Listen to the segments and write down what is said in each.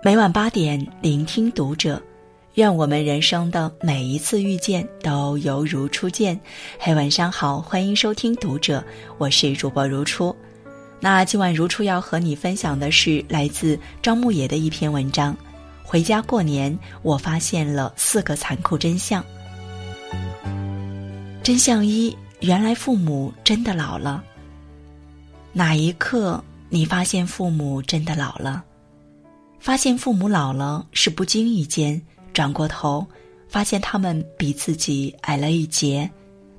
每晚八点，聆听读者。愿我们人生的每一次遇见都犹如初见。嘿，晚上好，欢迎收听读者，我是主播如初。那今晚如初要和你分享的是来自张牧野的一篇文章。回家过年，我发现了四个残酷真相。真相一：原来父母真的老了。哪一刻你发现父母真的老了？发现父母老了是不经意间。转过头，发现他们比自己矮了一截，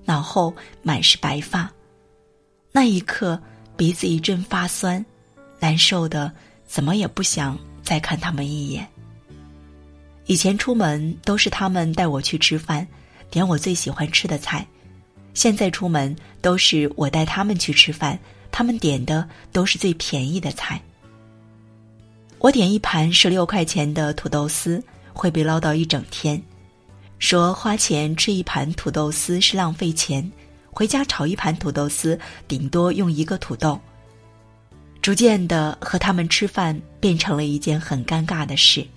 脑后满是白发。那一刻，鼻子一阵发酸，难受的怎么也不想再看他们一眼。以前出门都是他们带我去吃饭，点我最喜欢吃的菜；现在出门都是我带他们去吃饭，他们点的都是最便宜的菜。我点一盘十六块钱的土豆丝。会被唠叨一整天，说花钱吃一盘土豆丝是浪费钱，回家炒一盘土豆丝顶多用一个土豆。逐渐的，和他们吃饭变成了一件很尴尬的事。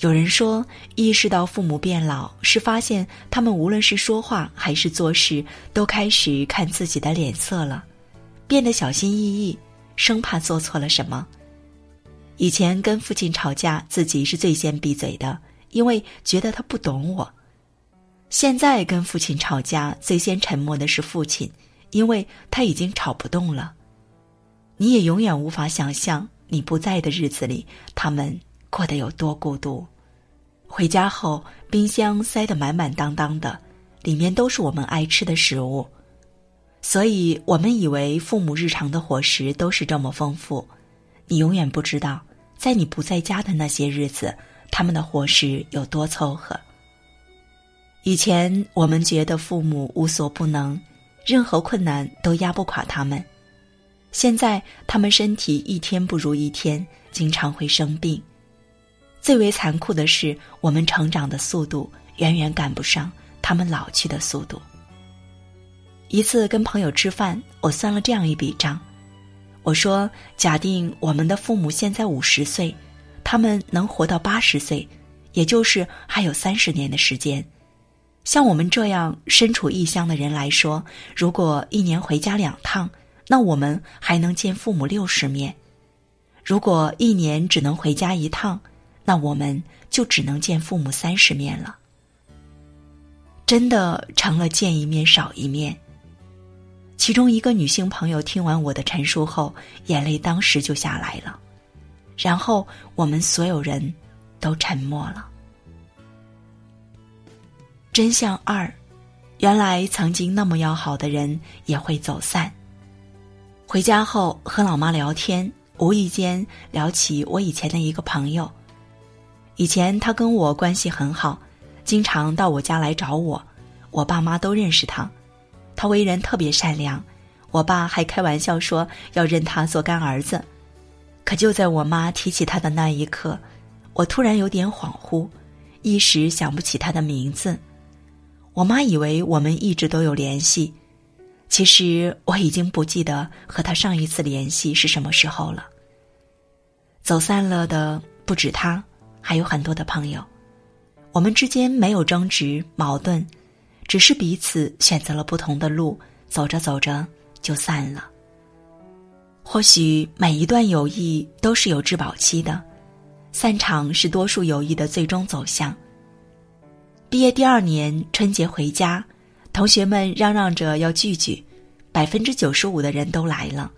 有人说，意识到父母变老，是发现他们无论是说话还是做事，都开始看自己的脸色了，变得小心翼翼，生怕做错了什么。以前跟父亲吵架，自己是最先闭嘴的，因为觉得他不懂我。现在跟父亲吵架，最先沉默的是父亲，因为他已经吵不动了。你也永远无法想象，你不在的日子里，他们过得有多孤独。回家后，冰箱塞得满满当当的，里面都是我们爱吃的食物，所以我们以为父母日常的伙食都是这么丰富。你永远不知道，在你不在家的那些日子，他们的伙食有多凑合。以前我们觉得父母无所不能，任何困难都压不垮他们。现在他们身体一天不如一天，经常会生病。最为残酷的是，我们成长的速度远远赶不上他们老去的速度。一次跟朋友吃饭，我算了这样一笔账。我说：“假定我们的父母现在五十岁，他们能活到八十岁，也就是还有三十年的时间。像我们这样身处异乡的人来说，如果一年回家两趟，那我们还能见父母六十面；如果一年只能回家一趟，那我们就只能见父母三十面了。真的成了见一面少一面。”其中一个女性朋友听完我的陈述后，眼泪当时就下来了，然后我们所有人都沉默了。真相二，原来曾经那么要好的人也会走散。回家后和老妈聊天，无意间聊起我以前的一个朋友。以前他跟我关系很好，经常到我家来找我，我爸妈都认识他。他为人特别善良，我爸还开玩笑说要认他做干儿子。可就在我妈提起他的那一刻，我突然有点恍惚，一时想不起他的名字。我妈以为我们一直都有联系，其实我已经不记得和他上一次联系是什么时候了。走散了的不止他，还有很多的朋友。我们之间没有争执矛盾。只是彼此选择了不同的路，走着走着就散了。或许每一段友谊都是有质保期的，散场是多数友谊的最终走向。毕业第二年春节回家，同学们嚷嚷着要聚聚，百分之九十五的人都来了。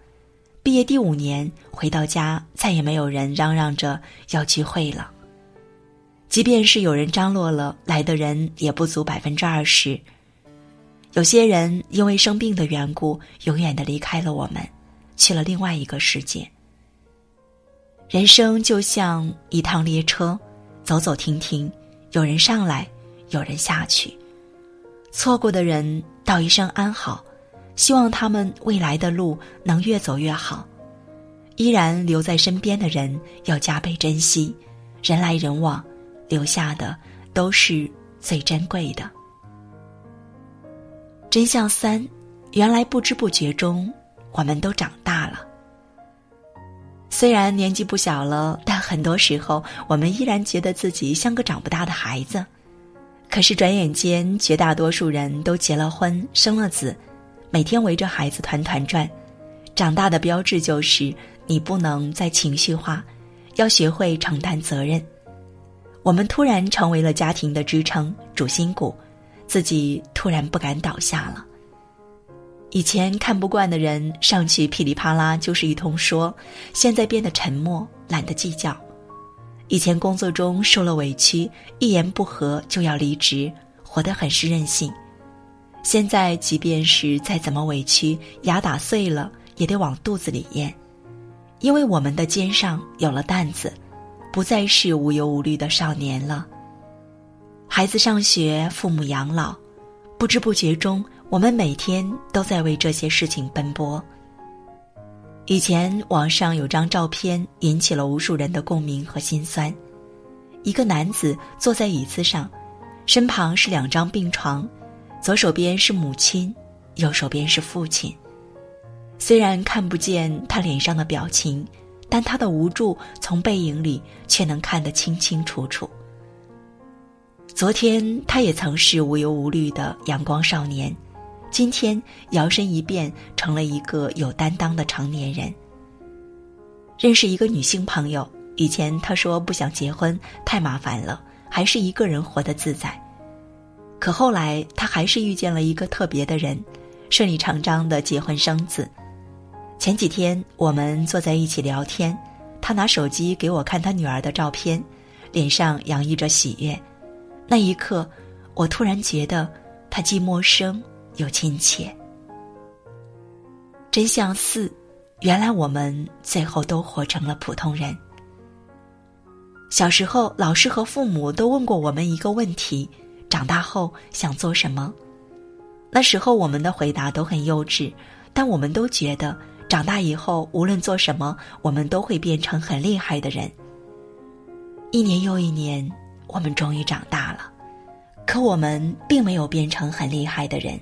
毕业第五年回到家，再也没有人嚷嚷着要聚会了。即便是有人张罗了，来的人也不足百分之二十。有些人因为生病的缘故，永远的离开了我们，去了另外一个世界。人生就像一趟列车，走走停停，有人上来，有人下去。错过的人道一声安好，希望他们未来的路能越走越好。依然留在身边的人要加倍珍惜，人来人往。留下的都是最珍贵的。真相三，原来不知不觉中，我们都长大了。虽然年纪不小了，但很多时候我们依然觉得自己像个长不大的孩子。可是转眼间，绝大多数人都结了婚、生了子，每天围着孩子团团转。长大的标志就是你不能再情绪化，要学会承担责任。我们突然成为了家庭的支撑、主心骨，自己突然不敢倒下了。以前看不惯的人上去噼里啪啦就是一通说，现在变得沉默，懒得计较。以前工作中受了委屈，一言不合就要离职，活得很是任性。现在即便是再怎么委屈，牙打碎了也得往肚子里咽，因为我们的肩上有了担子，不再是无忧无虑的少年了。孩子上学，父母养老，不知不觉中。我们每天都在为这些事情奔波。以前网上有张照片引起了无数人的共鸣和心酸：一个男子坐在椅子上，身旁是两张病床，左手边是母亲，右手边是父亲。虽然看不见他脸上的表情，但他的无助从背影里却能看得清清楚楚。昨天他也曾是无忧无虑的阳光少年。今天摇身一变成了一个有担当的成年人。认识一个女性朋友，以前她说不想结婚，太麻烦了，还是一个人活得自在。可后来她还是遇见了一个特别的人，顺理成章的结婚生子。前几天我们坐在一起聊天，他拿手机给我看他女儿的照片，脸上洋溢着喜悦。那一刻，我突然觉得他既陌生。又亲切。真相四，原来我们最后都活成了普通人。小时候，老师和父母都问过我们一个问题：长大后想做什么？那时候我们的回答都很幼稚，但我们都觉得长大以后无论做什么，我们都会变成很厉害的人。一年又一年，我们终于长大了，可我们并没有变成很厉害的人。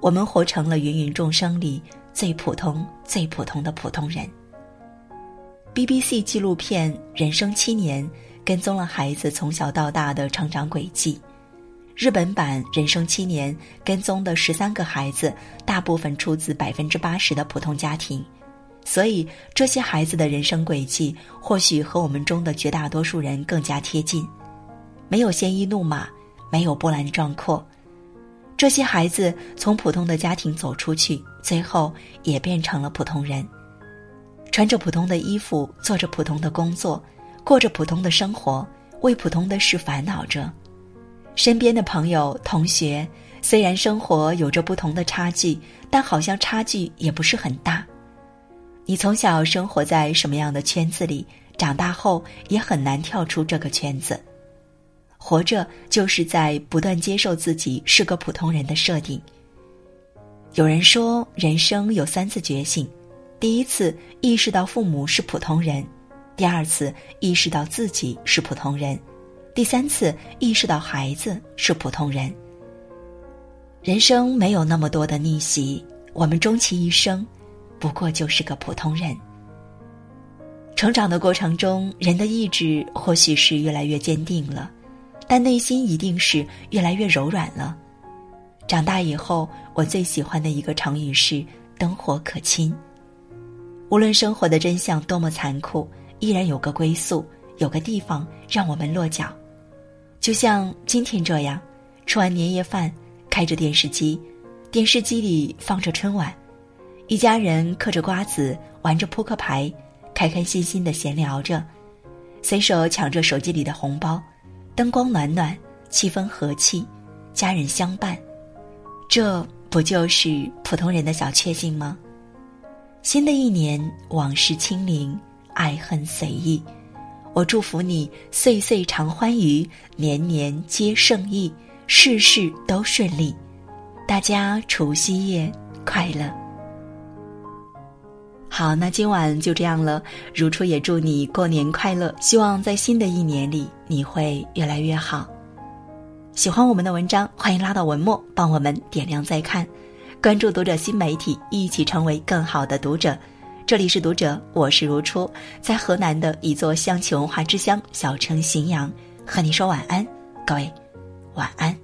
我们活成了芸芸众生里最普通、最普通的普通人。BBC 纪录片《人生七年》跟踪了孩子从小到大的成长轨迹，日本版《人生七年》跟踪的十三个孩子，大部分出自百分之八十的普通家庭，所以这些孩子的人生轨迹或许和我们中的绝大多数人更加贴近，没有鲜衣怒马，没有波澜壮阔。这些孩子从普通的家庭走出去，最后也变成了普通人，穿着普通的衣服，做着普通的工作，过着普通的生活，为普通的事烦恼着。身边的朋友、同学，虽然生活有着不同的差距，但好像差距也不是很大。你从小生活在什么样的圈子里，长大后也很难跳出这个圈子。活着就是在不断接受自己是个普通人的设定。有人说，人生有三次觉醒：第一次意识到父母是普通人；第二次意识到自己是普通人；第三次意识到孩子是普通人。人生没有那么多的逆袭，我们终其一生，不过就是个普通人。成长的过程中，人的意志或许是越来越坚定了。但内心一定是越来越柔软了。长大以后，我最喜欢的一个成语是“灯火可亲”。无论生活的真相多么残酷，依然有个归宿，有个地方让我们落脚。就像今天这样，吃完年夜饭，开着电视机，电视机里放着春晚，一家人嗑着瓜子，玩着扑克牌，开开心心的闲聊着，随手抢着手机里的红包。灯光暖暖，气氛和气，家人相伴，这不就是普通人的小确幸吗？新的一年，往事清零，爱恨随意。我祝福你岁岁常欢愉，年年皆胜意，事事都顺利。大家除夕夜快乐！好，那今晚就这样了。如初也祝你过年快乐，希望在新的一年里你会越来越好。喜欢我们的文章，欢迎拉到文末帮我们点亮再看，关注读者新媒体，一起成为更好的读者。这里是读者，我是如初，在河南的一座乡情文化之乡小城荥阳，和你说晚安，各位，晚安。